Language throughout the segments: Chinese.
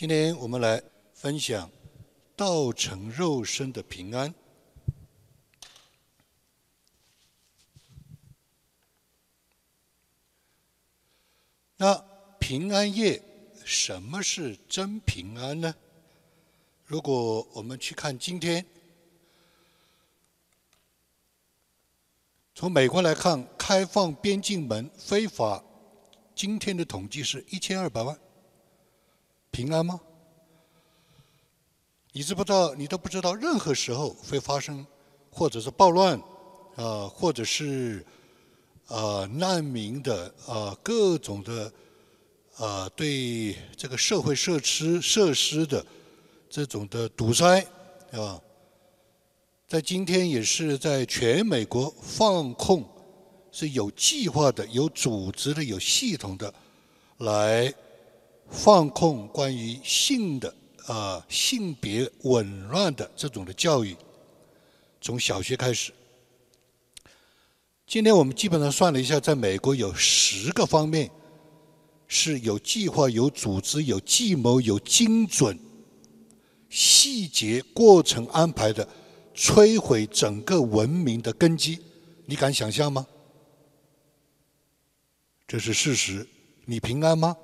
今天我们来分享道成肉身的平安。那平安夜，什么是真平安呢？如果我们去看今天，从美国来看，开放边境门非法，今天的统计是一千二百万。平安吗？你知不知道？你都不知道，任何时候会发生，或者是暴乱，啊，或者是啊难民的啊各种的啊对这个社会设施设施的这种的堵塞，啊，在今天也是在全美国放控，是有计划的、有组织的、有系统的来。放控关于性的啊性别紊乱的这种的教育，从小学开始。今天我们基本上算了一下，在美国有十个方面是有计划、有组织、有计谋、有精准、细节过程安排的摧毁整个文明的根基。你敢想象吗？这是事实。你平安吗？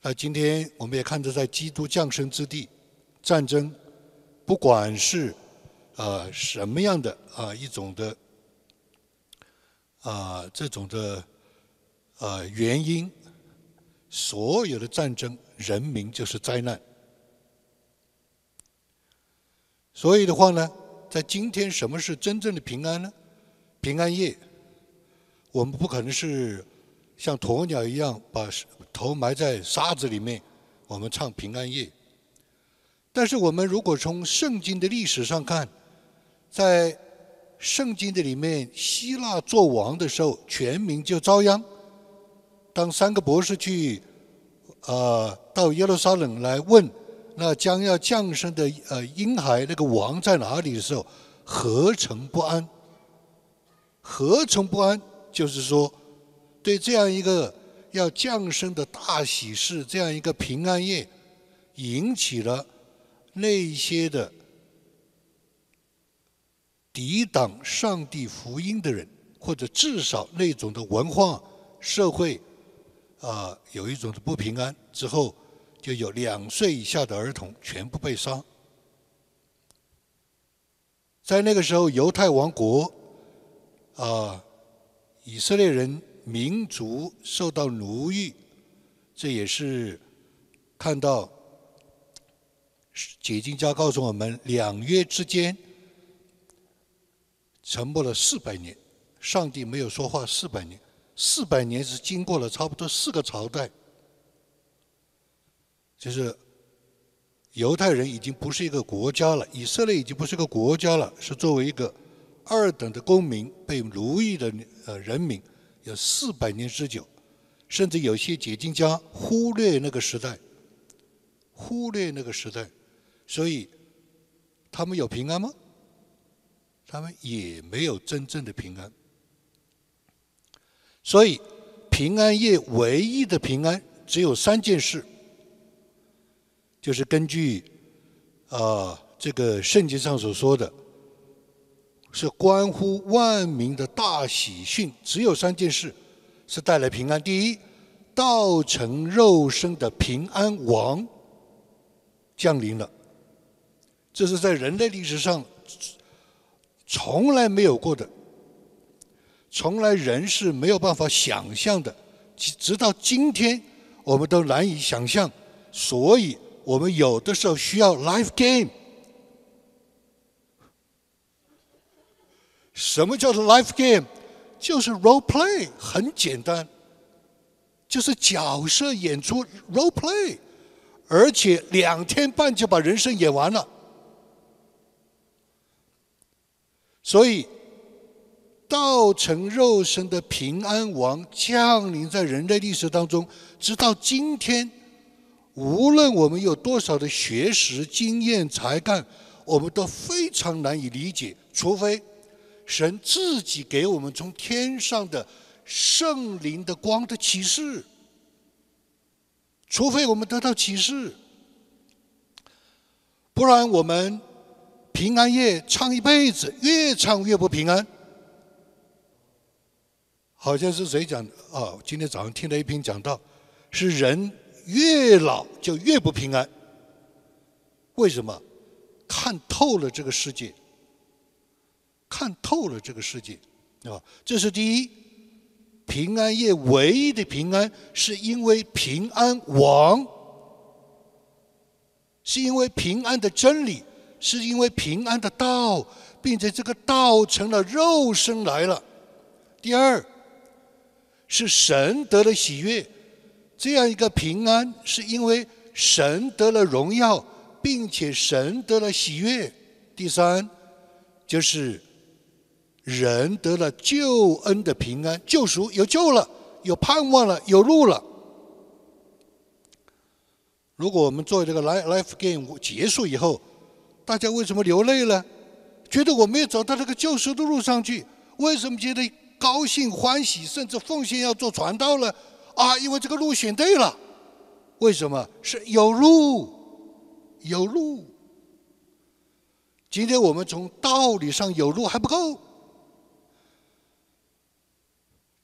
那今天我们也看着，在基督降生之地，战争，不管是呃什么样的啊一种的啊这种的呃原因，所有的战争，人民就是灾难。所以的话呢，在今天，什么是真正的平安呢？平安夜，我们不可能是像鸵鸟一样把。头埋在沙子里面，我们唱平安夜。但是我们如果从圣经的历史上看，在圣经的里面，希腊做王的时候，全民就遭殃。当三个博士去，呃，到耶路撒冷来问那将要降生的呃婴孩那个王在哪里的时候，何曾不安？何曾不安？就是说，对这样一个。要降生的大喜事，这样一个平安夜，引起了那些的抵挡上帝福音的人，或者至少那种的文化社会啊，有一种的不平安。之后就有两岁以下的儿童全部被杀。在那个时候，犹太王国啊，以色列人。民族受到奴役，这也是看到解经家告诉我们，两约之间沉默了四百年，上帝没有说话四百年，四百年是经过了差不多四个朝代，就是犹太人已经不是一个国家了，以色列已经不是个国家了，是作为一个二等的公民被奴役的呃人民。有四百年之久，甚至有些解经家忽略那个时代，忽略那个时代，所以他们有平安吗？他们也没有真正的平安。所以平安夜唯一的平安只有三件事，就是根据啊这个圣经上所说的。是关乎万民的大喜讯，只有三件事是带来平安。第一，道成肉身的平安王降临了，这是在人类历史上从来没有过的，从来人是没有办法想象的，直到今天我们都难以想象，所以我们有的时候需要 life game。什么叫做 life game？就是 role play，很简单，就是角色演出 role play，而且两天半就把人生演完了。所以，道成肉身的平安王降临在人类历史当中，直到今天，无论我们有多少的学识、经验、才干，我们都非常难以理解，除非。神自己给我们从天上的圣灵的光的启示，除非我们得到启示，不然我们平安夜唱一辈子，越唱越不平安。好像是谁讲的啊？今天早上听了一篇讲到，是人越老就越不平安。为什么？看透了这个世界，看透了这个世界，啊，这是第一。平安夜唯一的平安，是因为平安王，是因为平安的真理，是因为平安的道，并且这个道成了肉身来了。第二。是神得了喜悦，这样一个平安，是因为神得了荣耀，并且神得了喜悦。第三，就是人得了救恩的平安，救赎有救了，有盼望了，有路了。如果我们做这个 life life game 结束以后，大家为什么流泪了？觉得我没有走到这个救赎的路上去？为什么觉得？高兴欢喜，甚至奉献要做传道了啊！因为这个路选对了，为什么？是有路，有路。今天我们从道理上有路还不够，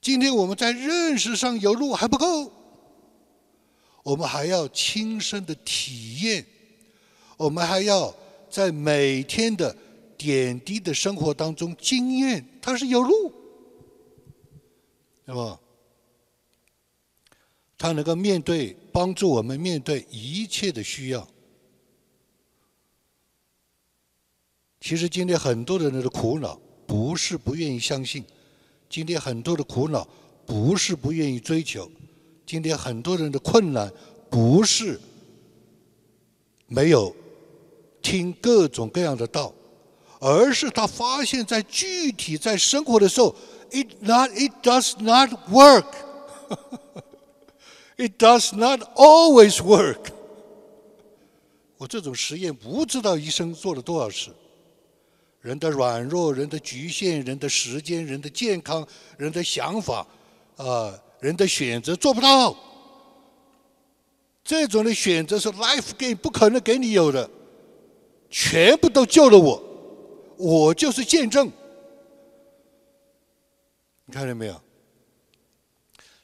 今天我们在认识上有路还不够，我们还要亲身的体验，我们还要在每天的点滴的生活当中经验，它是有路。那么，他能够面对帮助我们面对一切的需要。其实今天很多人的苦恼不是不愿意相信，今天很多的苦恼不是不愿意追求，今天很多人的困难不是没有听各种各样的道，而是他发现在具体在生活的时候。It not it does not work. It does not always work. 我这种实验不知道医生做了多少次。人的软弱、人的局限、人的时间、人的健康、人的想法，啊，人的选择做不到。这种的选择是 life game 不可能给你有的，全部都救了我，我就是见证。你看见没有？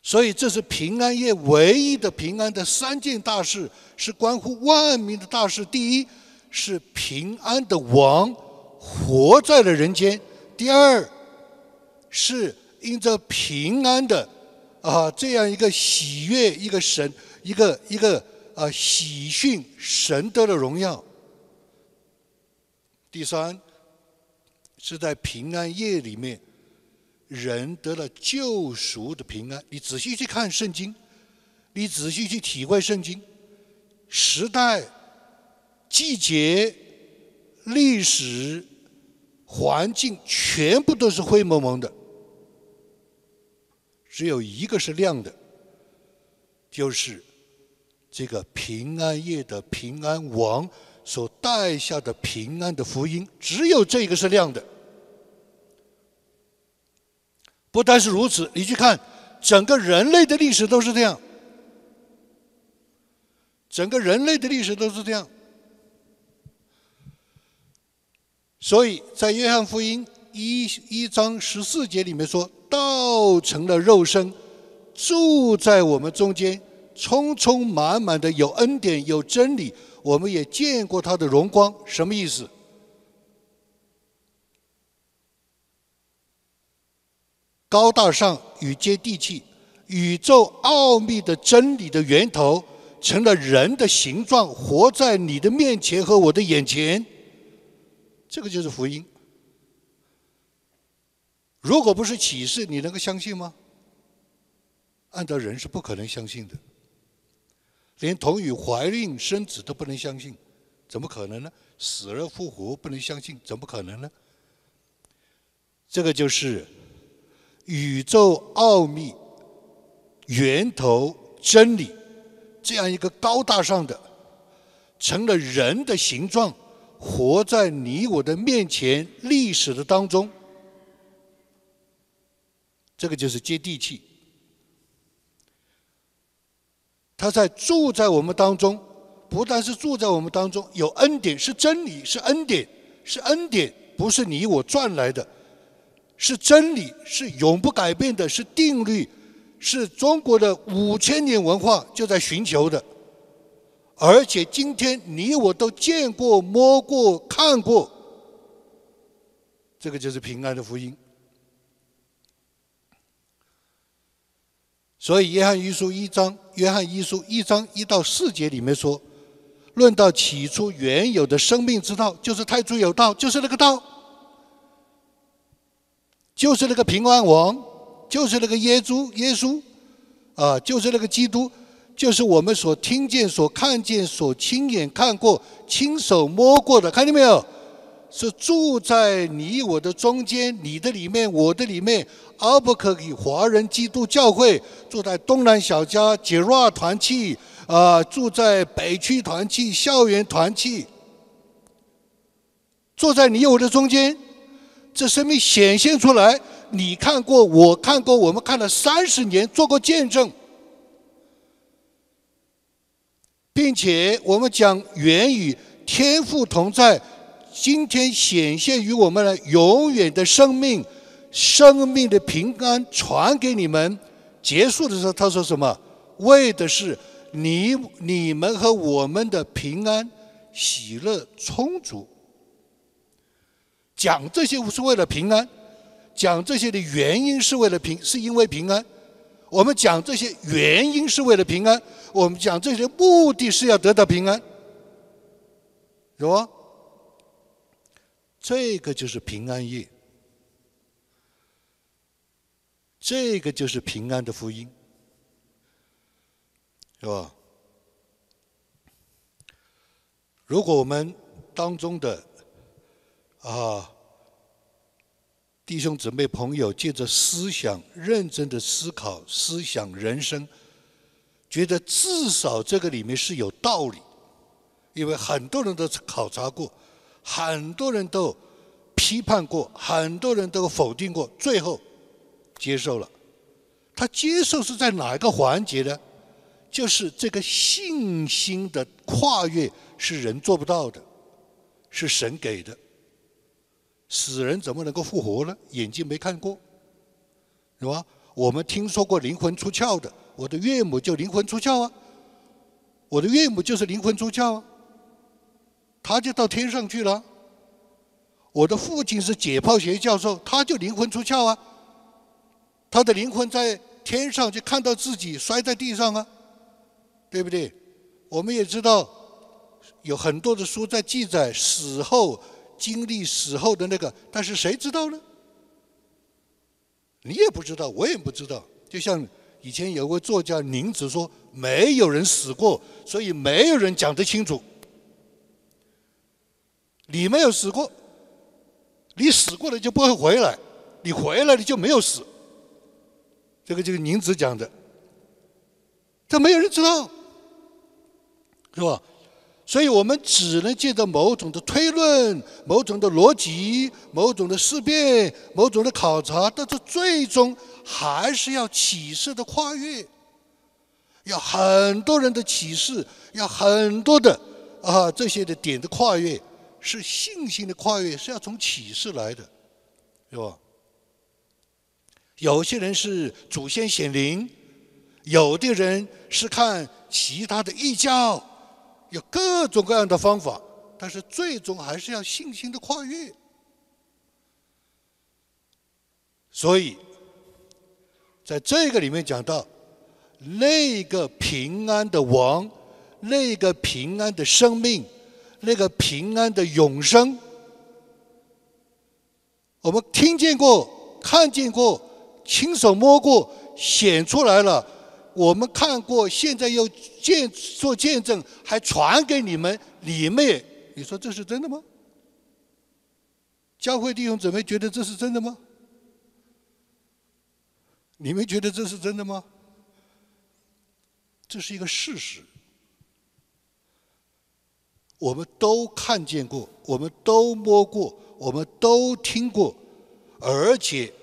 所以这是平安夜唯一的平安的三件大事，是关乎万民的大事。第一是平安的王活在了人间；第二是因着平安的啊这样一个喜悦，一个神，一个一个啊喜讯，神得了荣耀；第三是在平安夜里面。人得了救赎的平安，你仔细去看圣经，你仔细去体会圣经，时代、季节、历史、环境全部都是灰蒙蒙的，只有一个是亮的，就是这个平安夜的平安王所带下的平安的福音，只有这个是亮的。不单是如此，你去看整个人类的历史都是这样，整个人类的历史都是这样。所以在约翰福音一一章十四节里面说：“道成了肉身，住在我们中间，充充满满的有恩典有真理，我们也见过他的荣光。”什么意思？高大上与接地气，宇宙奥秘的真理的源头，成了人的形状，活在你的面前和我的眼前。这个就是福音。如果不是启示，你能够相信吗？按照人是不可能相信的，连童女怀孕生子都不能相信，怎么可能呢？死而复活不能相信，怎么可能呢？这个就是。宇宙奥秘、源头、真理，这样一个高大上的，成了人的形状，活在你我的面前，历史的当中，这个就是接地气。他在住在我们当中，不但是住在我们当中，有恩典，是真理，是恩典，是恩典，不是你我赚来的，是真理，是永不改变的，是定律，是中国的五千年文化就在寻求的。而且今天你我都见过、摸过、看过，这个就是平安的福音。所以《约翰一书》一章，《约翰一书》一章一到四节里面说，论到起初原有的生命之道，就是太初有道，就是那个道，就是那个平安王，就是那个耶稣，耶稣，啊，就是那个基督。就是我们所听见、所看见、所亲眼看过、亲手摸过的，看见没有？是住在你我的中间，你的里面，我的里面。阿伯克给华人基督教会住在东南小家杰拉团契啊，住在北区团契、校园团契，坐在你我的中间，这生命显现出来。你看过，我看过，我们看了三十年，做过见证。并且我们讲源于天赋同在，今天显现于我们的永远的生命，生命的平安传给你们。结束的时候他说什么？为的是你、你们和我们的平安、喜乐充足。讲这些是为了平安，讲这些的原因是为了平，是因为平安。我们讲这些原因是为了平安，我们讲这些目的是要得到平安，是吧？这个就是平安夜，这个就是平安的福音，是吧？如果我们当中的啊。弟兄姊妹朋友，借着思想认真的思考、思想人生，觉得至少这个里面是有道理，因为很多人都考察过，很多人都批判过，很多人都否定过，最后接受了。他接受是在哪一个环节呢？就是这个信心的跨越是人做不到的，是神给的。死人怎么能够复活呢？眼睛没看过，是吧？我们听说过灵魂出窍的，我的岳母就灵魂出窍啊，我的岳母就是灵魂出窍啊，他就到天上去了。我的父亲是解剖学教授，他就灵魂出窍啊，他的灵魂在天上就看到自己摔在地上啊，对不对？我们也知道有很多的书在记载死后。经历死后的那个，但是谁知道呢？你也不知道，我也不知道。就像以前有位作家宁子说：“没有人死过，所以没有人讲得清楚。”你没有死过，你死过了就不会回来，你回来了就没有死。这个就是宁子讲的，这没有人知道，是吧？所以我们只能借着某种的推论、某种的逻辑、某种的思辨、某种的考察，但是最终还是要启示的跨越，要很多人的启示，要很多的啊这些的点的跨越，是信心的跨越，是要从启示来的，是吧？有些人是祖先显灵，有的人是看其他的异教。有各种各样的方法，但是最终还是要信心的跨越。所以，在这个里面讲到，那个平安的王，那个平安的生命，那个平安的永生，我们听见过、看见过、亲手摸过，显出来了。我们看过，现在又见做见证，还传给你们，你们，你说这是真的吗？教会弟兄姊妹觉得这是真的吗？你们觉得这是真的吗？这是一个事实，我们都看见过，我们都摸过，我们都听过，而且。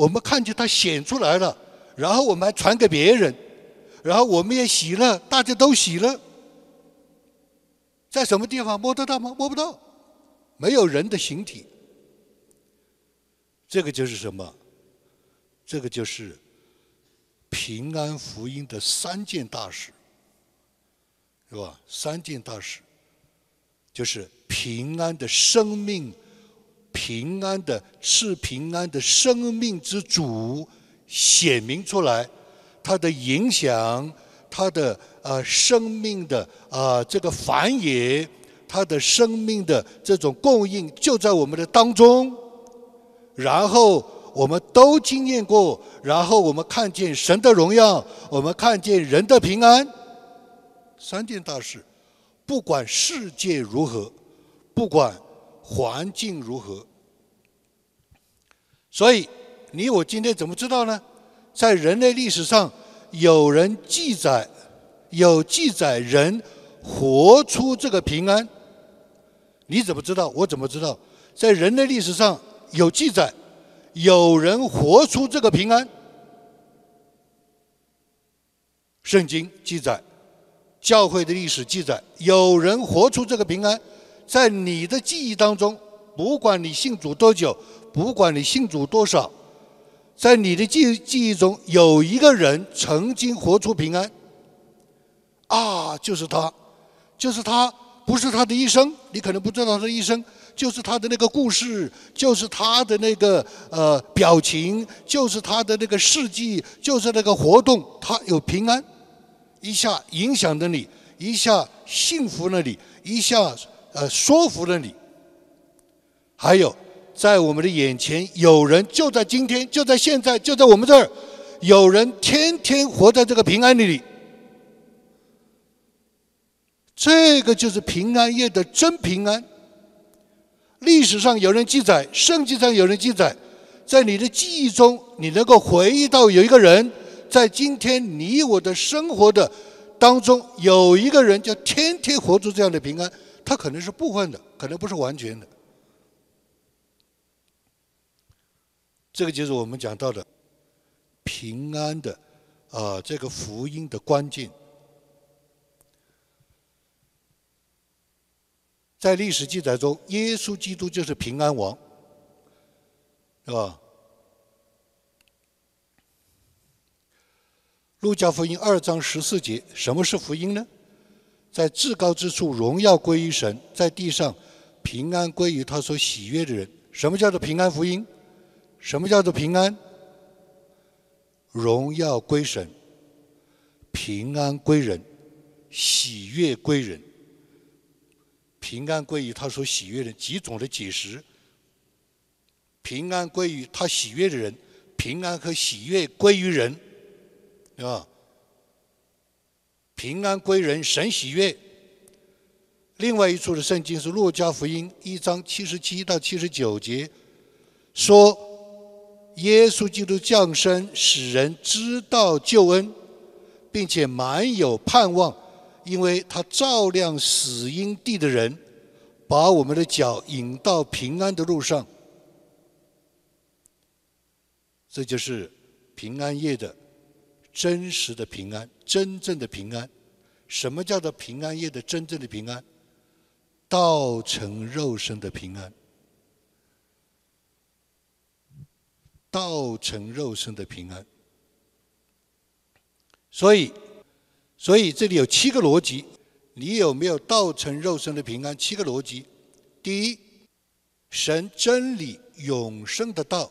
我们看见它显出来了，然后我们还传给别人，然后我们也喜乐，大家都喜乐。在什么地方摸得到吗？摸不到，没有人的形体。这个就是什么？这个就是平安福音的三件大事，是吧？三件大事就是平安的生命，平安的是平安的生命之主显明出来，它的影响，它的呃生命的啊这个繁衍，它的生命的这种供应就在我们的当中。然后我们都经验过，然后我们看见神的荣耀，我们看见人的平安，三件大事，不管世界如何，不管环境如何，所以你我今天怎么知道呢？在人类历史上，有人记载，有记载人活出这个平安，你怎么知道？我怎么知道？在人类历史上。有记载，有人活出这个平安。圣经记载，教会的历史记载，有人活出这个平安，在你的记忆当中，不管你信主多久，不管你信主多少，在你的记记忆中，有一个人曾经活出平安。啊，就是他，就是他，不是他的一生，你可能不知道他的一生。就是他的那个故事，就是他的那个呃表情，就是他的那个事迹，就是那个活动，他有平安，一下影响了你，一下幸福了你，一下呃说服了你。还有，在我们的眼前，有人就在今天，就在现在，就在我们这儿，有人天天活在这个平安里。这个就是平安夜的真平安。历史上有人记载，圣经上有人记载，在你的记忆中，你能够回忆到有一个人，在今天你我的生活的当中，有一个人就天天活出这样的平安，他可能是部分的，可能不是完全的。这个就是我们讲到的平安的啊，这个福音的关键。在历史记载中，耶稣基督就是平安王，是吧？路加福音二章十四节，什么是福音呢？在至高之处，荣耀归于神；在地上，平安归于他所喜悦的人。什么叫做平安福音？什么叫做平安？荣耀归神，平安归人，喜悦归人。平安归于他所喜悦的人几种的解释。平安归于他喜悦的人，平安和喜悦归于人，对吧？平安归人，神喜悦。另外一处的圣经是《路加福音》一章七十七到七十九节，说耶稣基督降生，使人知道救恩，并且满有盼望。因为他照亮死荫地的人，把我们的脚引到平安的路上，这就是平安夜的真实的平安，真正的平安。什么叫做平安夜的真正的平安？道成肉身的平安，道成肉身的平安。所以。所以这里有七个逻辑，你有没有道成肉身的平安？七个逻辑：第一，神真理永生的道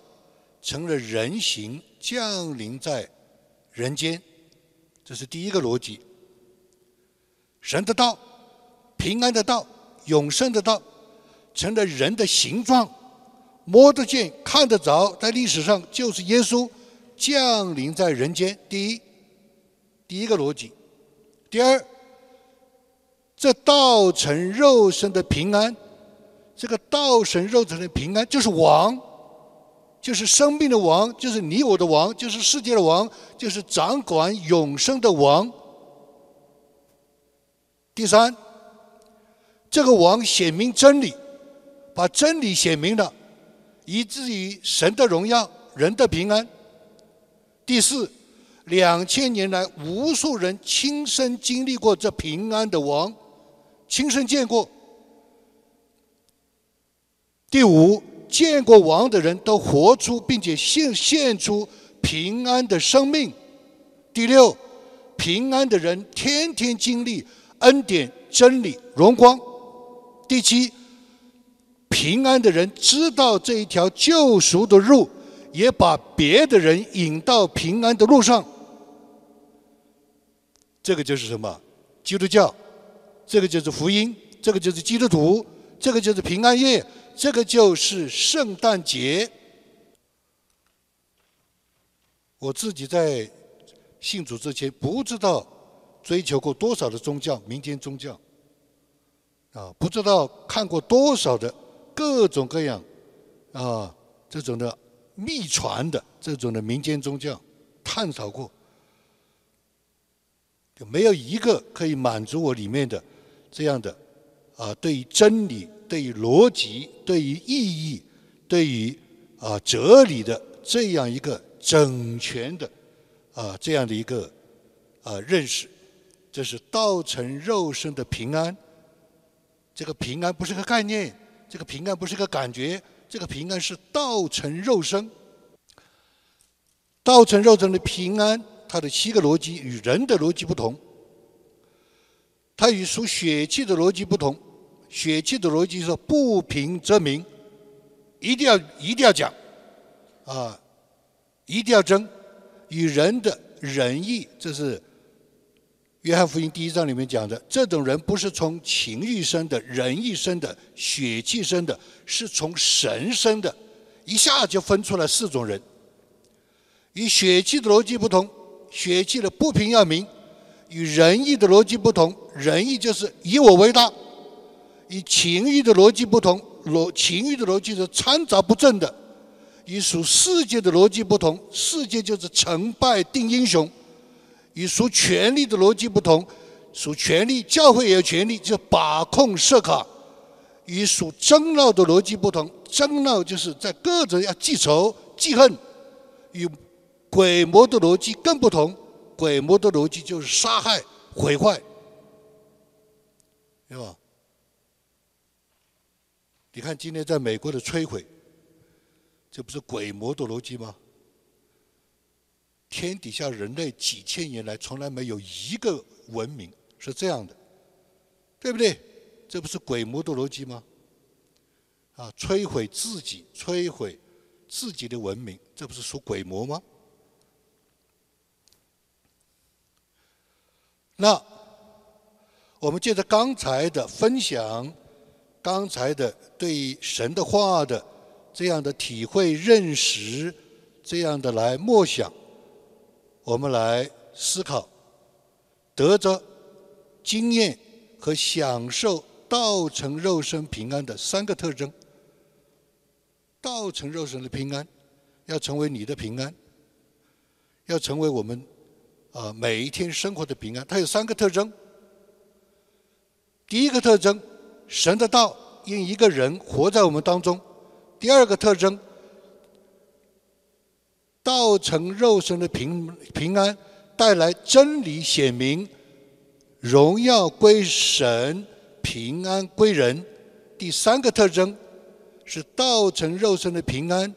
成了人形降临在人间，这是第一个逻辑。神的道、平安的道、永生的道，成了人的形状，摸得见、看得着，在历史上就是耶稣降临在人间。第一，第一个逻辑。第二，这道成肉身的平安，这个道成肉身的平安就是王，就是生命的王，就是你我的王，就是世界的王，就是掌管永生的王。第三，这个王显明真理，把真理显明了，以至于神的荣耀，人的平安。第四，两千年来，无数人亲身经历过这平安的王，亲身见过。第五，见过王的人都活出并且献献出平安的生命。第六，平安的人天天经历恩典、真理、荣光。第七，平安的人知道这一条救赎的路，也把别的人引到平安的路上。这个就是什么？基督教，这个就是福音，这个就是基督徒，这个就是平安夜，这个就是圣诞节。我自己在信主之前，不知道追求过多少的宗教，民间宗教，啊，不知道看过多少的各种各样啊这种的秘传的这种的民间宗教，探讨过。就没有一个可以满足我里面的这样的啊，对于真理、对于逻辑、对于意义、对于啊哲理的这样一个整全的啊这样的一个啊认识，这是道成肉身的平安。这个平安不是个概念，这个平安不是个感觉，这个平安是道成肉身。道成肉身的平安。它的七个逻辑与人的逻辑不同，它与属血气的逻辑不同。血气的逻辑是不平则鸣，一定要一定要讲，啊，一定要争。与人的仁义，这是约翰福音第一章里面讲的，这种人不是从情欲生的、仁义生的、血气生的，是从神生的，一下就分出来四种人。与血气的逻辑不同。血气的不平要鸣，与仁义的逻辑不同，仁义就是以我为大；与情欲的逻辑不同，逻情欲的逻辑是掺杂不正的；与属世界的逻辑不同，世界就是成败定英雄；与属权力的逻辑不同，属权力教会也有权力，就把控设卡；与属争闹的逻辑不同，争闹就是在各种要记仇记恨，与。鬼魔的逻辑更不同，鬼魔的逻辑就是杀害、毁坏，对吧？你看今天在美国的摧毁，这不是鬼魔的逻辑吗？天底下人类几千年来从来没有一个文明是这样的，对不对？这不是鬼魔的逻辑吗？啊，摧毁自己、摧毁自己的文明，这不是属鬼魔吗？那我们借着刚才的分享，刚才的对神的话的这样的体会认识，这样的来默想，我们来思考，得着经验和享受道成肉身平安的三个特征。道成肉身的平安，要成为你的平安，要成为我们。啊，每一天生活的平安，它有三个特征。第一个特征，神的道因一个人活在我们当中；第二个特征，道成肉身的平平安带来真理显明，荣耀归神，平安归人；第三个特征是道成肉身的平安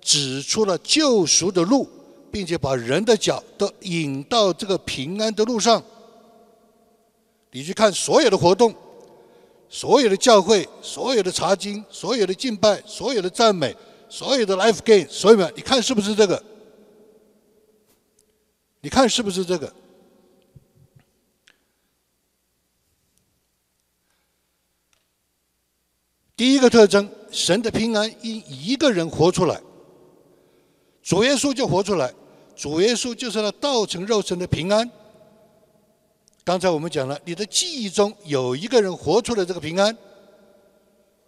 指出了救赎的路。并且把人的脚都引到这个平安的路上。你去看所有的活动，所有的教会，所有的查经，所有的敬拜，所有的赞美，所有的 life gain，所有的，你看是不是这个？你看是不是这个？第一个特征，神的平安因一个人活出来，主耶稣就活出来。主耶稣就是那道成肉身的平安。刚才我们讲了，你的记忆中有一个人活出了这个平安，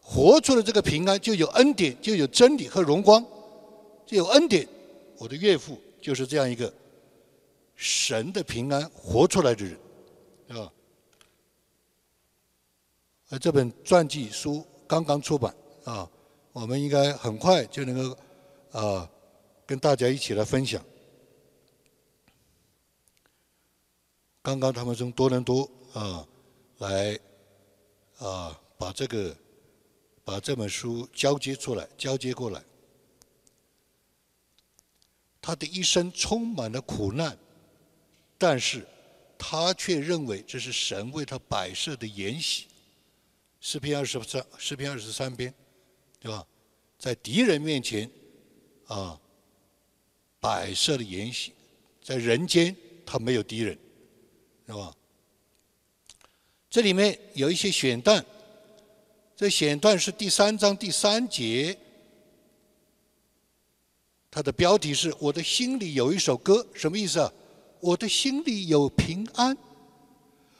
活出了这个平安，就有恩典，就有真理和荣光，就有恩典。我的岳父就是这样一个神的平安活出来的人，啊。而这本传记书刚刚出版啊，我们应该很快就能够啊跟大家一起来分享。刚刚他们从多伦多啊来啊把这个把这本书交接出来，交接过来。他的一生充满了苦难，但是他却认为这是神为他摆设的筵席。诗篇二十三，诗篇二十三篇，对吧？在敌人面前啊摆设的筵席，在人间他没有敌人，是吧？这里面有一些选段，这选段是第三章第三节。它的标题是“我的心里有一首歌”，什么意思啊？我的心里有平安，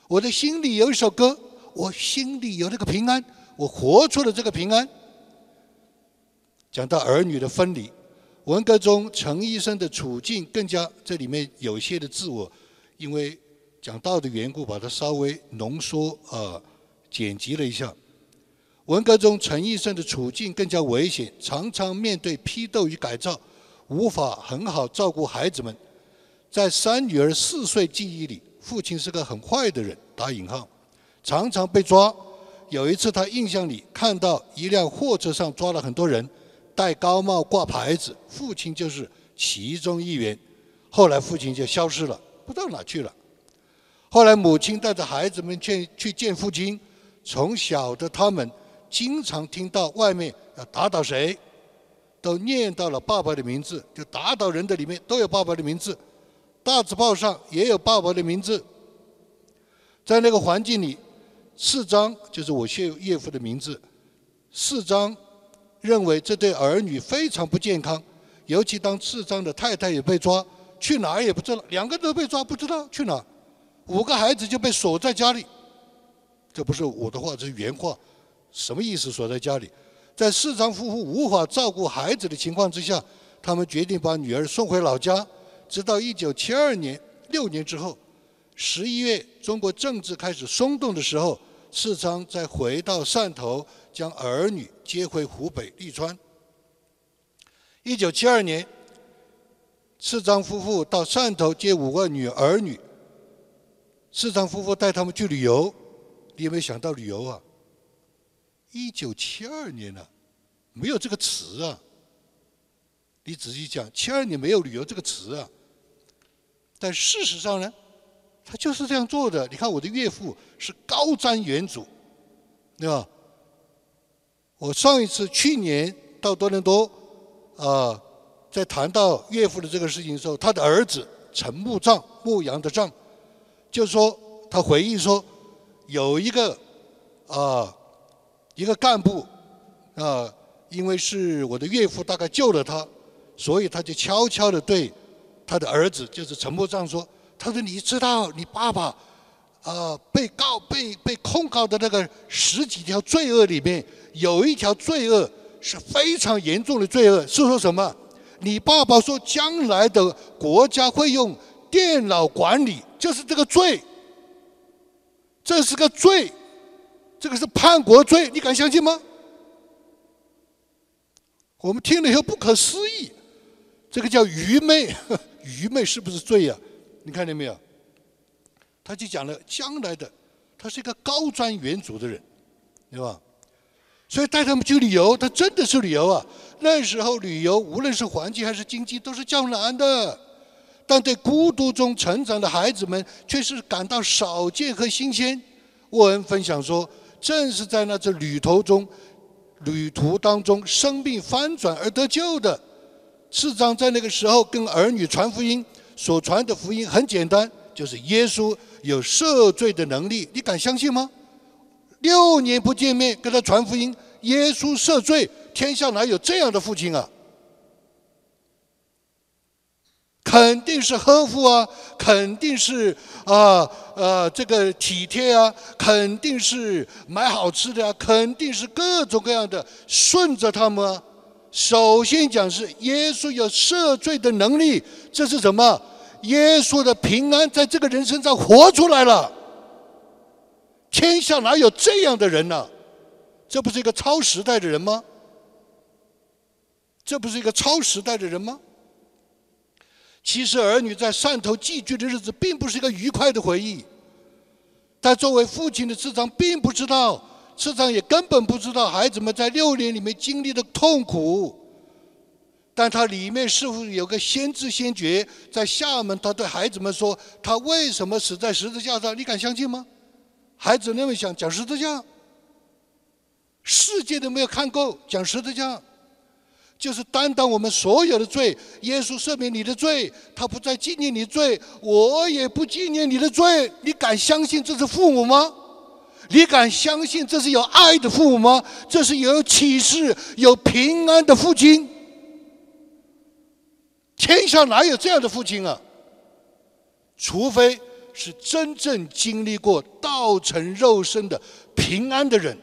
我的心里有一首歌，我心里有那个平安，我活出了这个平安。讲到儿女的分离，文革中陈医生的处境更加，这里面有些的自我，因为讲道的缘故，把它稍微浓缩呃剪辑了一下。文革中陈医生的处境更加危险，常常面对批斗与改造。无法很好照顾孩子们，在三女儿四岁记忆里，父亲是个很坏的人（打引号），常常被抓。有一次，他印象里看到一辆货车上抓了很多人，戴高帽挂牌子，父亲就是其中一员。后来父亲就消失了，不知道哪去了。后来母亲带着孩子们去去见父亲，从小的他们经常听到外面要打倒谁。都念到了爸爸的名字，就打倒人的里面都有爸爸的名字，大字报上也有爸爸的名字。在那个环境里，四章就是我岳岳父的名字。四章认为这对儿女非常不健康，尤其当四章的太太也被抓，去哪儿也不知道，两个都被抓不知道去哪儿，五个孩子就被锁在家里。这不是我的话，这是原话，什么意思？锁在家里？在四张夫妇无法照顾孩子的情况之下，他们决定把女儿送回老家。直到一九七二年，六年之后，十一月，中国政治开始松动的时候，四张再回到汕头，将儿女接回湖北利川。一九七二年，四张夫妇到汕头接五个女儿女。市长夫妇带他们去旅游，你有没有想到旅游啊？一九七二年了，没有这个词啊。你仔细讲，七二年没有“旅游”这个词啊。但事实上呢，他就是这样做的。你看，我的岳父是高瞻远瞩，对吧？我上一次去年到多伦多，啊，在谈到岳父的这个事情的时候，他的儿子陈木藏，牧羊的藏，就说他回忆说，有一个啊。一个干部，啊，因为是我的岳父，大概救了他，所以他就悄悄地对他的儿子，就是陈木藏说：“他说你知道，你爸爸，啊，被告被被控告的那个十几条罪恶里面，有一条罪恶是非常严重的罪恶，是说什么？你爸爸说将来的国家会用电脑管理，就是这个罪，这是个罪。”这个是叛国罪，你敢相信吗？我们听了以后不可思议，这个叫愚昧，愚昧是不是罪呀？你看见没有？他就讲了将来的，他是一个高瞻远瞩的人，对吧？所以带他们去旅游，他真的是旅游啊。那时候旅游，无论是环境还是经济，都是较难的，但对孤独中成长的孩子们，却是感到少见和新鲜。沃恩分享说。正是在那次旅途中，旅途当中生病翻转而得救的，市长在那个时候跟儿女传福音，所传的福音很简单，就是耶稣有赦罪的能力，你敢相信吗？六年不见面跟他传福音，耶稣赦罪，天下哪有这样的父亲啊？肯定是呵护啊，肯定是啊呃这个体贴啊，肯定是买好吃的啊，肯定是各种各样的顺着他们啊。首先讲是耶稣有赦罪的能力，这是什么？耶稣的平安在这个人身上活出来了。天下哪有这样的人呢？这不是一个超时代的人吗？这不是一个超时代的人吗？其实儿女在汕头寄居的日子并不是一个愉快的回忆。但作为父亲的次长并不知道，次长也根本不知道孩子们在六年里面经历的痛苦。但他里面似乎有个先知先觉，在厦门，他对孩子们说：“他为什么死在十字架上？你敢相信吗？”孩子那么想讲十字架，世界都没有看够，讲十字架。就是担当我们所有的罪，耶稣赦免你的罪，他不再纪念你罪，我也不纪念你的罪。你敢相信这是父母吗？你敢相信这是有爱的父母吗？这是有启示、有平安的父亲。天下哪有这样的父亲啊？除非是真正经历过道成肉身的平安的人。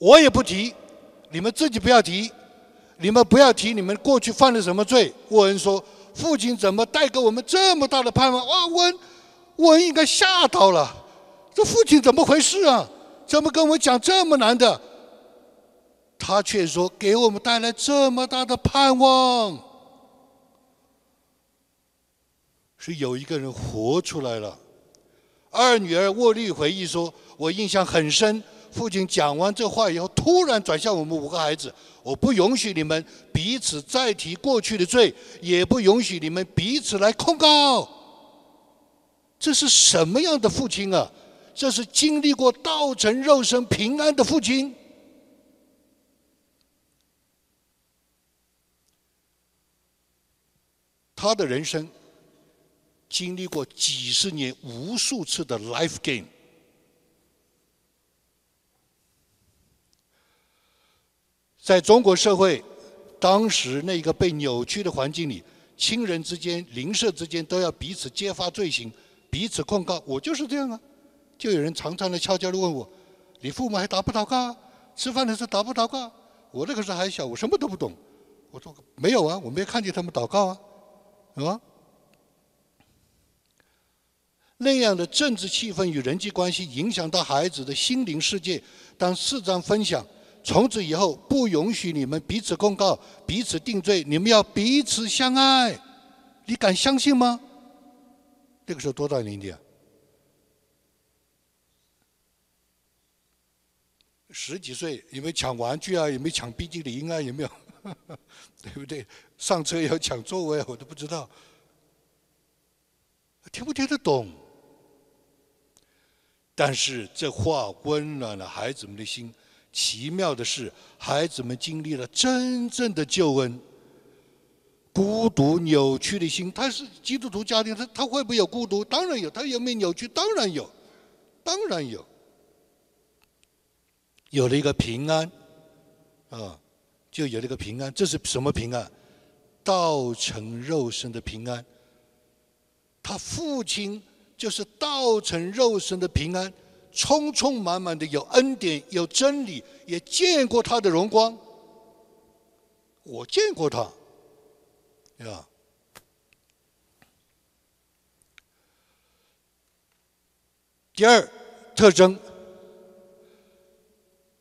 我也不提，你们自己不要提，你们不要提你们过去犯了什么罪。沃恩说：“父亲怎么带给我们这么大的盼望？”哇，沃恩，沃恩应该吓到了，这父亲怎么回事啊？怎么跟我讲这么难的？他却说：“给我们带来这么大的盼望，是有一个人活出来了。”二女儿沃利回忆说：“我印象很深。”父亲讲完这话以后，突然转向我们五个孩子：“我不允许你们彼此再提过去的罪，也不允许你们彼此来控告。”这是什么样的父亲啊？这是经历过道成肉身平安的父亲。他的人生经历过几十年无数次的 life game。在中国社会，当时那个被扭曲的环境里，亲人之间、邻舍之间都要彼此揭发罪行、彼此控告。我就是这样啊！就有人常常的悄悄的问我：“你父母还祷不祷告？吃饭的时候祷不祷告？”我那个时候还小，我什么都不懂。我说：“没有啊，我没看见他们祷告啊，是吧？”那样的政治气氛与人际关系影响到孩子的心灵世界。当四章分享。从此以后，不允许你们彼此控告、彼此定罪，你们要彼此相爱。你敢相信吗？那个时候多大年纪啊？十几岁，有没有抢玩具啊？有没有抢冰激凌啊？有没有？对不对？上车要抢座位，我都不知道。听不听得懂？但是这话温暖了孩子们的心。奇妙的是，孩子们经历了真正的救恩。孤独扭曲的心，他是基督徒家庭，他他会不会有孤独？当然有。他有没有扭曲？当然有，当然有。有了一个平安，啊，就有了一个平安。这是什么平安？道成肉身的平安。他父亲就是道成肉身的平安。充充满满的有恩典有真理，也见过他的荣光。我见过他，对吧？第二特征，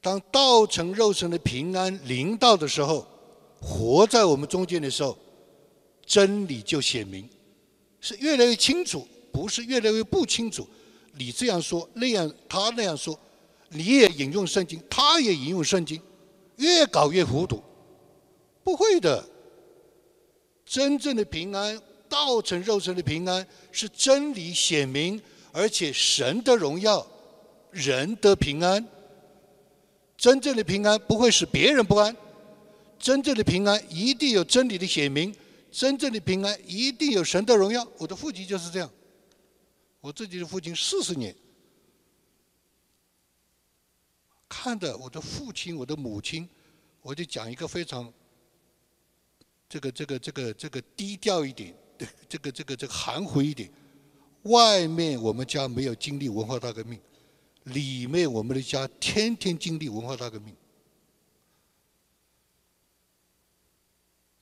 当道成肉身的平安临到的时候，活在我们中间的时候，真理就显明，是越来越清楚，不是越来越不清楚。你这样说，那样他那样说，你也引用圣经，他也引用圣经，越搞越糊涂。不会的，真正的平安，道成肉身的平安，是真理显明，而且神的荣耀，人的平安。真正的平安不会使别人不安，真正的平安一定有真理的显明，真正的平安一定有神的荣耀。我的父亲就是这样。我自己的父亲四十年，看着我的父亲、我的母亲，我就讲一个非常这个、这个、这个、这个低调一点，这个、这个、这个含糊一点。外面我们家没有经历文化大革命，里面我们的家天天经历文化大革命。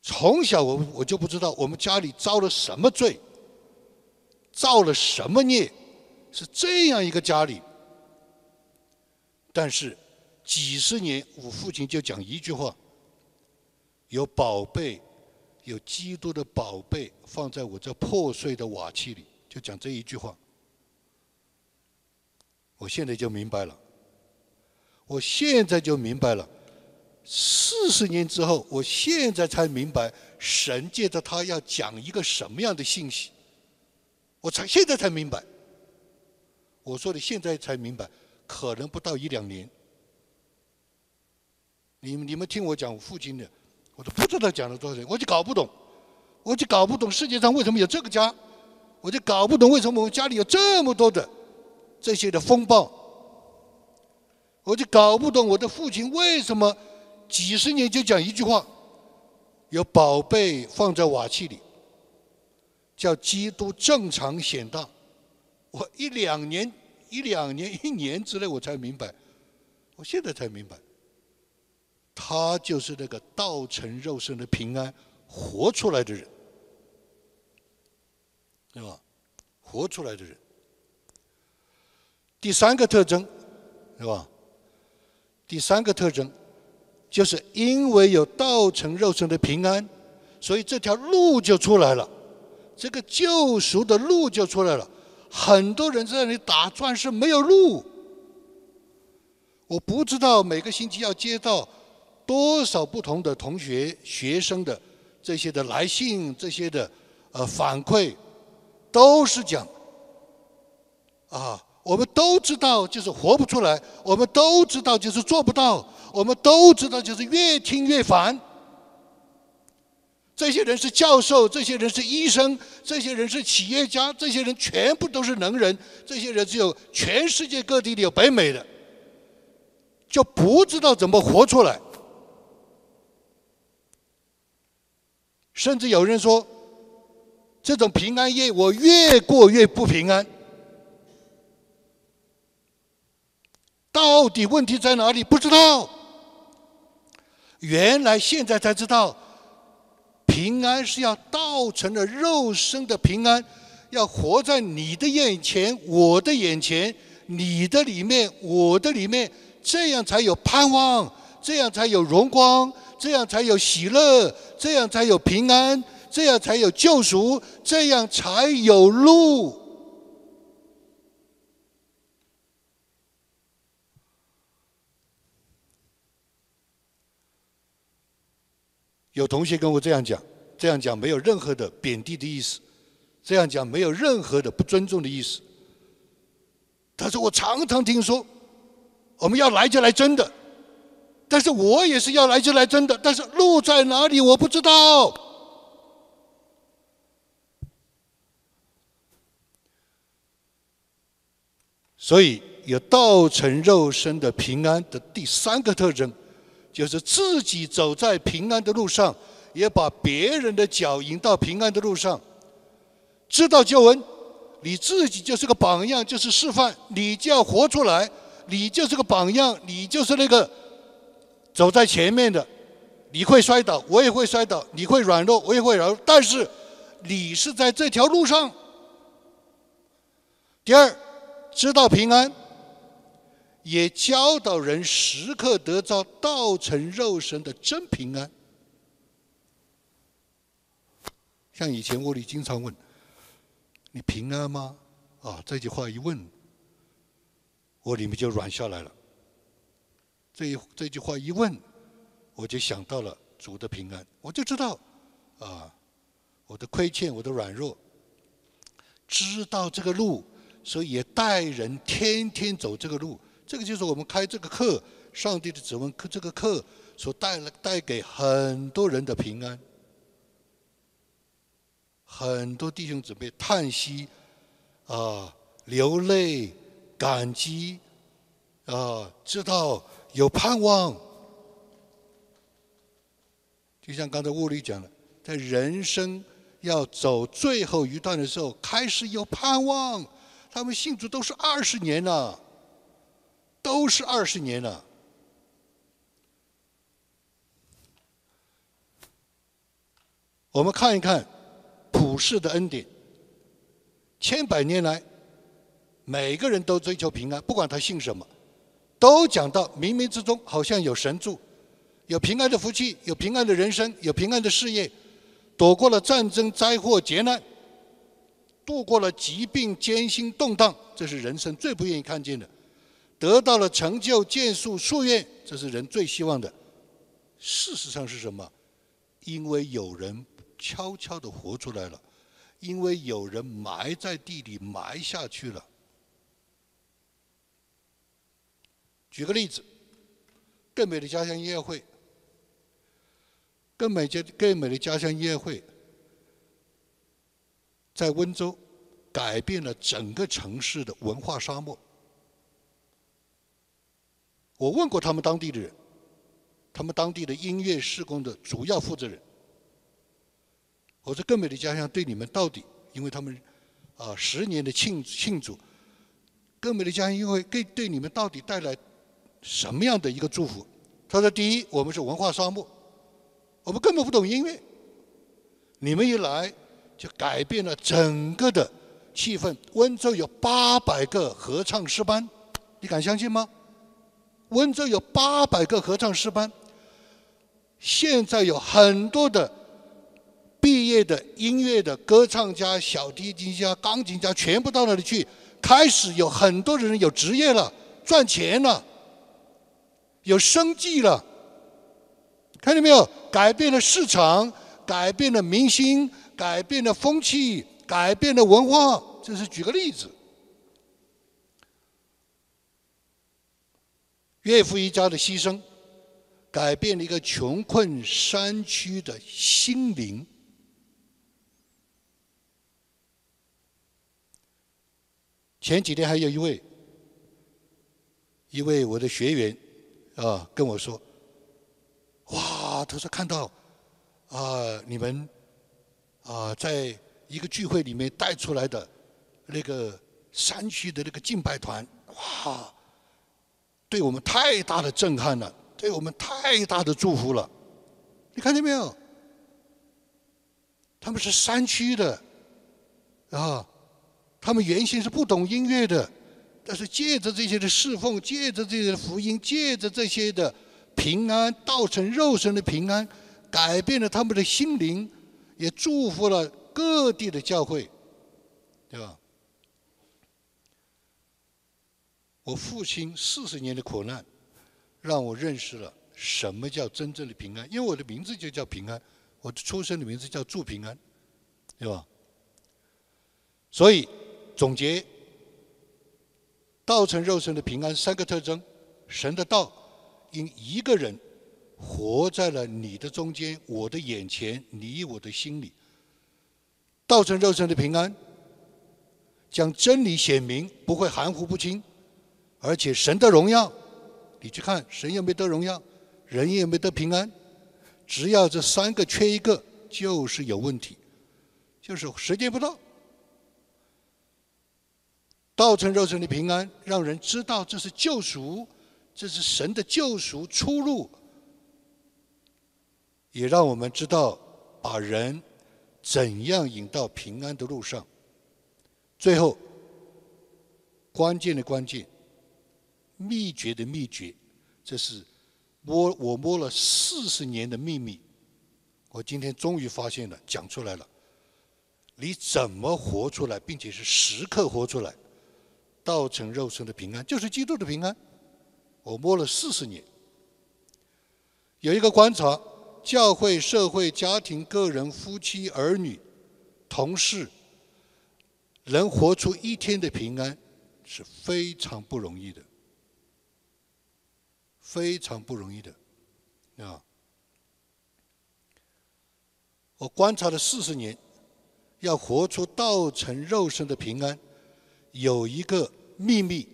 从小我我就不知道我们家里遭了什么罪。造了什么孽？是这样一个家里，但是几十年，我父亲就讲一句话：有宝贝，有基督的宝贝放在我这破碎的瓦器里，就讲这一句话。我现在就明白了，我现在就明白了。四十年之后，我现在才明白，神借着他要讲一个什么样的信息。我才现在才明白。我说的现在才明白，可能不到一两年。你你们听我讲我父亲的，我都不知道讲了多少，我就搞不懂，我就搞不懂世界上为什么有这个家，我就搞不懂为什么我们家里有这么多的这些的风暴，我就搞不懂我的父亲为什么几十年就讲一句话，有宝贝放在瓦器里，叫基督正常显大。我一两年、一两年、一年之内，我才明白。我现在才明白，他就是那个道成肉身的平安活出来的人，对吧？活出来的人。第三个特征，是吧？第三个特征，就是因为有道成肉身的平安，所以这条路就出来了，这个救赎的路就出来了。很多人在那里打转是没有路。我不知道每个星期要接到多少不同的同学、学生的这些的来信，这些的呃反馈，都是讲啊，我们都知道就是活不出来，我们都知道就是做不到，我们都知道就是越听越烦。这些人是教授，这些人是医生，这些人是企业家，这些人全部都是能人，这些人只有全世界各地的有北美的，就不知道怎么活出来。甚至有人说，这种平安夜我越过越不平安。到底问题在哪里？不知道。原来现在才知道。平安是要道成了肉身的平安，要活在你的眼前、我的眼前、你的里面、我的里面，这样才有盼望，这样才有荣光，这样才有喜乐，这样才有平安，这样才有救赎，这样才有路。有同学跟我这样讲，这样讲没有任何的贬低的意思，这样讲没有任何的不尊重的意思。他说：“我常常听说，我们要来就来真的，但是我也是要来就来真的，但是路在哪里我不知道。”所以有道成肉身的平安的第三个特征。就是自己走在平安的路上，也把别人的脚引到平安的路上。知道救恩，你自己就是个榜样，就是示范，你就要活出来。你就是个榜样，你就是那个走在前面的。你会摔倒，我也会摔倒；你会软弱，我也会软弱。但是你是在这条路上。第二，知道平安。也教导人时刻得到道成肉身的真平安。像以前我里经常问：“你平安吗？”啊，这句话一问，我里面就软下来了。这一这句话一问，我就想到了主的平安，我就知道啊，我的亏欠，我的软弱，知道这个路，所以也带人天天走这个路。这个就是我们开这个课，上帝的指纹课这个课所带来带给很多人的平安。很多弟兄姊妹叹息，啊，流泪，感激，啊，知道有盼望。就像刚才物理讲的，在人生要走最后一段的时候，开始有盼望。他们信主都是二十年了。都是二十年了。我们看一看普世的恩典，千百年来，每个人都追求平安，不管他信什么，都讲到冥冥之中好像有神助，有平安的福气，有平安的人生，有平安的事业，躲过了战争、灾祸、劫难，度过了疾病、艰辛、动荡，这是人生最不愿意看见的。得到了成就、建树、夙愿，这是人最希望的。事实上是什么？因为有人悄悄地活出来了，因为有人埋在地里埋下去了。举个例子，更美的家乡音乐会。更美家更美的家乡音乐会，在温州改变了整个城市的文化沙漠。我问过他们当地的人，他们当地的音乐施工的主要负责人，我说更美的家乡对你们到底，因为他们啊十年的庆庆祝，更美的家乡因为给对你们到底带来什么样的一个祝福？他说：第一，我们是文化沙漠。我们根本不懂音乐，你们一来就改变了整个的气氛。温州有八百个合唱诗班，你敢相信吗？温州有八百个合唱诗班，现在有很多的毕业的音乐的歌唱家、小提琴家、钢琴家，全部到那里去，开始有很多人有职业了，赚钱了，有生计了。看见没有？改变了市场，改变了明星，改变了风气，改变了文化。这是举个例子。岳父一家的牺牲，改变了一个穷困山区的心灵。前几天还有一位，一位我的学员，啊，跟我说。哇！他说看到啊，你们啊，在一个聚会里面带出来的那个山区的那个敬拜团，哇，对我们太大的震撼了，对我们太大的祝福了。你看见没有？他们是山区的啊，他们原先是不懂音乐的，但是借着这些的侍奉，借着这些的福音，借着这些的。平安道成肉身的平安，改变了他们的心灵，也祝福了各地的教会，对吧？我父亲四十年的苦难，让我认识了什么叫真正的平安。因为我的名字就叫平安，我的出生的名字叫祝平安，对吧？所以总结，道成肉身的平安三个特征：神的道。因一个人活在了你的中间，我的眼前，你我的心里，道成肉身的平安，将真理显明，不会含糊不清，而且神的荣耀，你去看神有没得荣耀，人也没得平安，只要这三个缺一个，就是有问题，就是时间不到。道成肉身的平安，让人知道这是救赎。这是神的救赎出路，也让我们知道把人怎样引到平安的路上。最后，关键的关键，秘诀的秘诀，这是摸我摸了四十年的秘密，我今天终于发现了，讲出来了。你怎么活出来，并且是时刻活出来，道成肉身的平安，就是基督的平安。我摸了四十年，有一个观察：教会、社会、家庭、个人、夫妻、儿女、同事，能活出一天的平安，是非常不容易的，非常不容易的，啊！我观察了四十年，要活出道成肉身的平安，有一个秘密。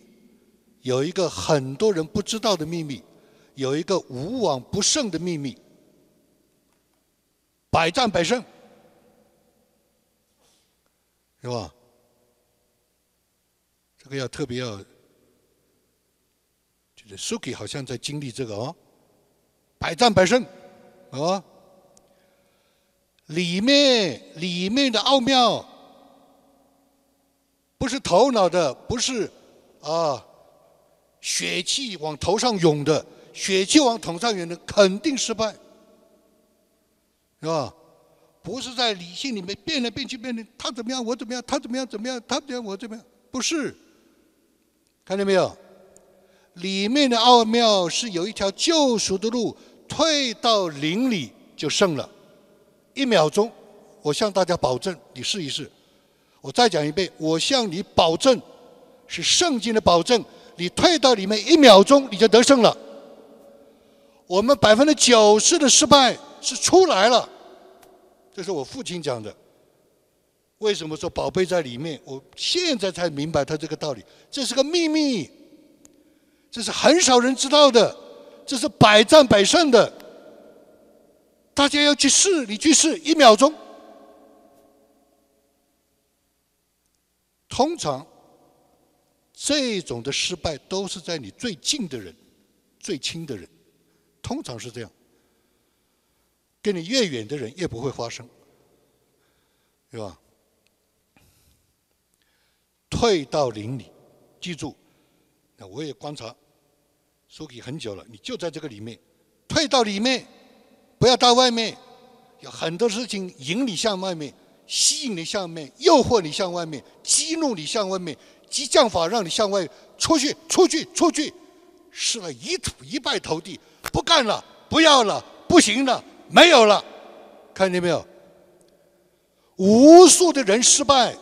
有一个很多人不知道的秘密，有一个无往不胜的秘密，百战百胜，是吧？这个要特别要，就是 Suki 好像在经历这个哦，百战百胜，啊，里面里面的奥妙，不是头脑的，不是啊。血气往头上涌的，血气往头上涌的肯定失败，是吧？不是在理性里面变来变去变的，他怎么样我怎么样，他怎么样怎么样，他怎么样我怎么样，不是。看见没有？里面的奥妙是有一条救赎的路，退到林里就胜了。一秒钟，我向大家保证，你试一试。我再讲一遍，我向你保证，是圣经的保证。你退到里面一秒钟，你就得胜了。我们百分之九十的失败是出来了。这是我父亲讲的。为什么说宝贝在里面？我现在才明白他这个道理。这是个秘密，这是很少人知道的，这是百战百胜的。大家要去试，你去试一秒钟。通常这种的失败都是在你最近的人、最亲的人，通常是这样。跟你越远的人越不会发生，对吧？退到林里，记住，那我也观察，说给很久了，你就在这个里面，退到里面，不要到外面，有很多事情引你向外面，吸引你向外面，诱惑你向外面，激怒你向外面，激将法让你向外出去，出去，出去，试了一土一败涂地，不干了，不要了，不行了。没有了，看见没有？无数的人失败，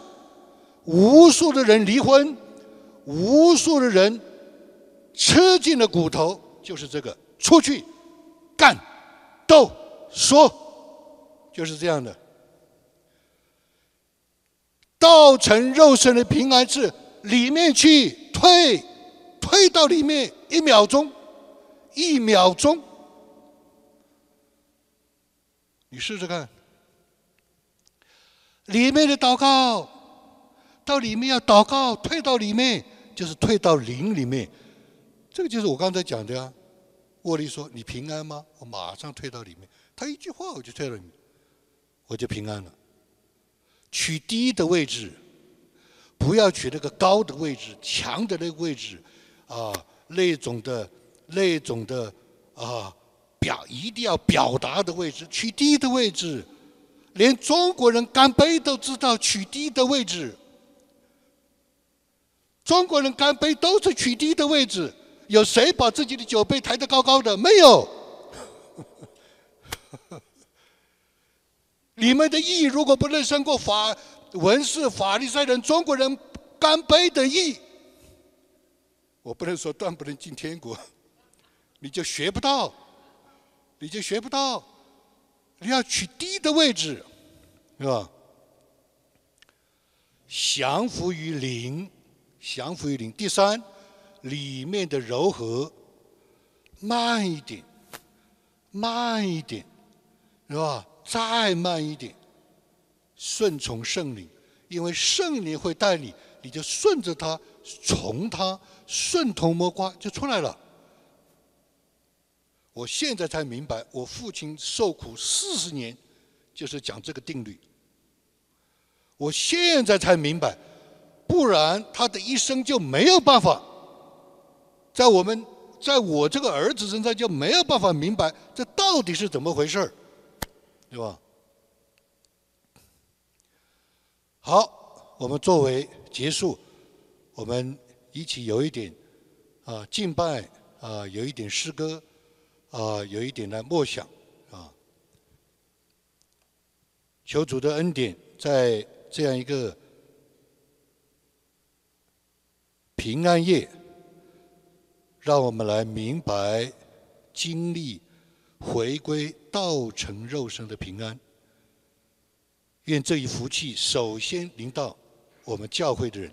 无数的人离婚，无数的人吃尽了骨头，就是这个出去干、斗、说，就是这样的。道成肉身的平安是里面去退，退到里面一秒钟，一秒钟。你试试看，里面的祷告，到里面要祷告，退到里面就是退到灵里面，这个就是我刚才讲的啊。沃利说：“你平安吗？”我马上退到里面，他一句话我就退了里面，我就平安了。取低的位置，不要取那个高的位置、强的那个位置，啊，那种的、那种的啊。表一定要表达的位置，取低的位置，连中国人干杯都知道取低的位置。中国人干杯都是取低的位置，有谁把自己的酒杯抬得高高的？没有。你们的义如果不能胜过法文士、法利赛人、中国人干杯的义，我不能说断不能进天国，你就学不到。你就学不到，你要取低的位置，是吧？降服于零，降服于零。第三，里面的柔和，慢一点，慢一点，是吧？再慢一点，顺从圣灵，因为圣灵会带你，你就顺着他，从他顺藤摸瓜就出来了。我现在才明白，我父亲受苦四十年，就是讲这个定律。我现在才明白，不然他的一生就没有办法，在我们，在我这个儿子身上就没有办法明白这到底是怎么回事儿，对吧？好，我们作为结束，我们一起有一点啊敬拜啊，有一点诗歌。啊，有一点的默想，啊，求主的恩典，在这样一个平安夜，让我们来明白、经历、回归道成肉身的平安。愿这一福气首先临到我们教会的人，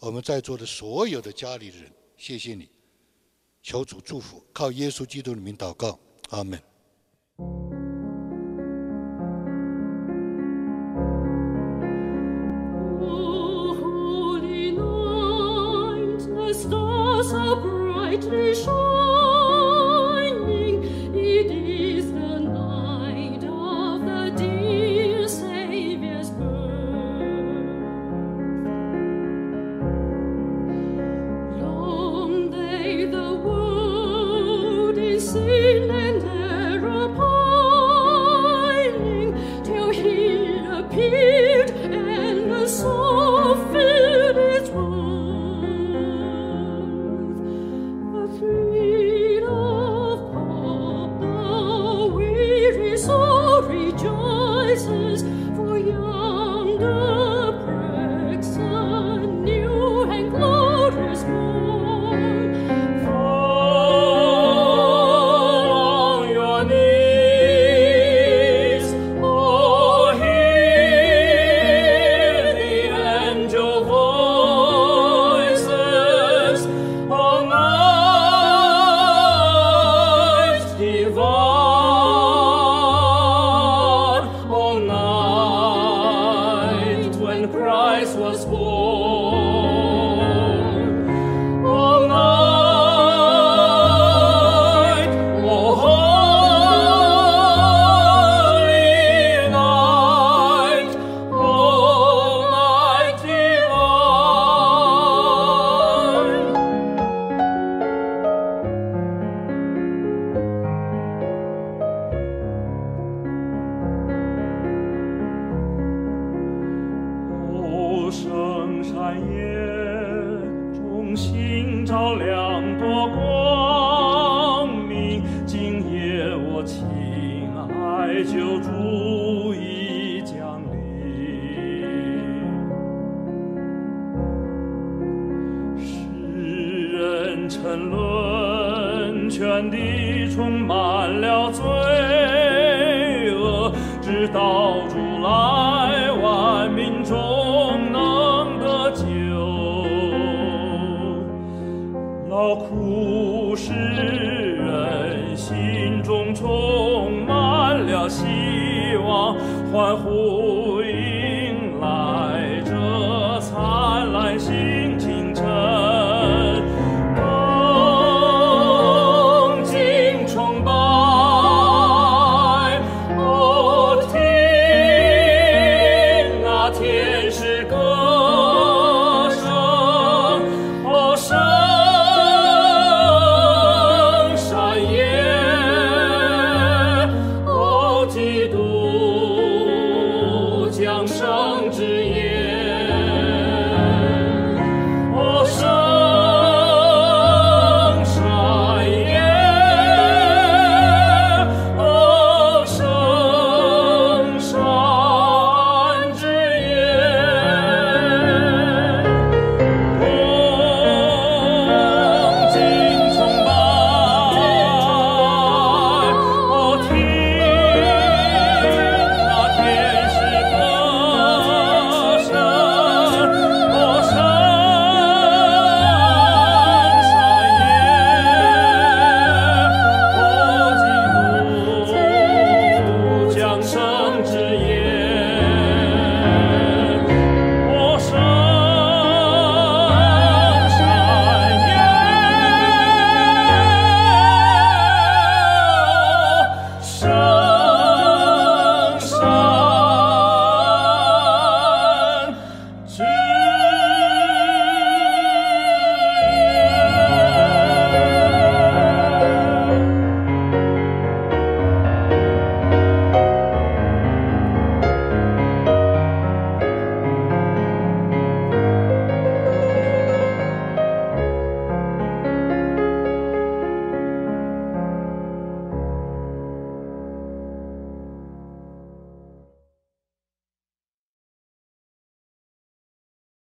我们在座的所有的家里的人，谢谢你。求主祝福，靠耶稣基督里面祷告，阿门。